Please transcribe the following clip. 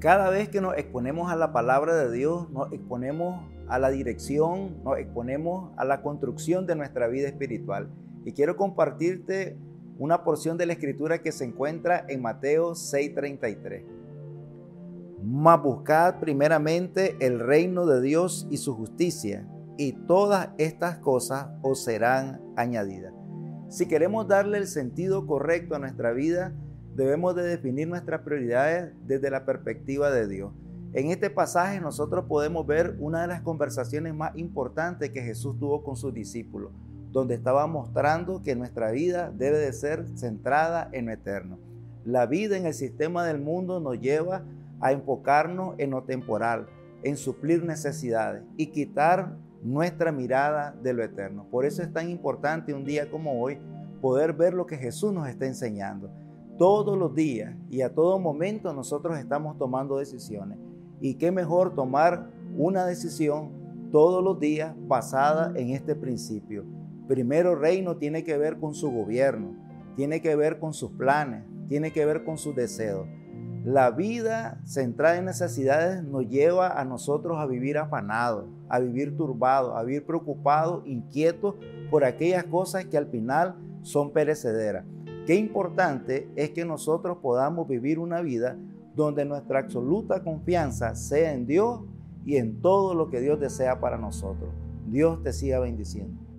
Cada vez que nos exponemos a la palabra de Dios, nos exponemos a la dirección, nos exponemos a la construcción de nuestra vida espiritual. Y quiero compartirte una porción de la escritura que se encuentra en Mateo 6:33. Mas buscad primeramente el reino de Dios y su justicia, y todas estas cosas os serán añadidas. Si queremos darle el sentido correcto a nuestra vida, debemos de definir nuestras prioridades desde la perspectiva de Dios. En este pasaje nosotros podemos ver una de las conversaciones más importantes que Jesús tuvo con sus discípulos, donde estaba mostrando que nuestra vida debe de ser centrada en lo eterno. La vida en el sistema del mundo nos lleva a enfocarnos en lo temporal, en suplir necesidades y quitar nuestra mirada de lo eterno. Por eso es tan importante un día como hoy poder ver lo que Jesús nos está enseñando. Todos los días y a todo momento nosotros estamos tomando decisiones. Y qué mejor tomar una decisión todos los días basada en este principio. Primero reino tiene que ver con su gobierno, tiene que ver con sus planes, tiene que ver con sus deseos. La vida centrada en necesidades nos lleva a nosotros a vivir afanados, a vivir turbados, a vivir preocupados, inquietos por aquellas cosas que al final son perecederas. Qué importante es que nosotros podamos vivir una vida donde nuestra absoluta confianza sea en Dios y en todo lo que Dios desea para nosotros. Dios te siga bendiciendo.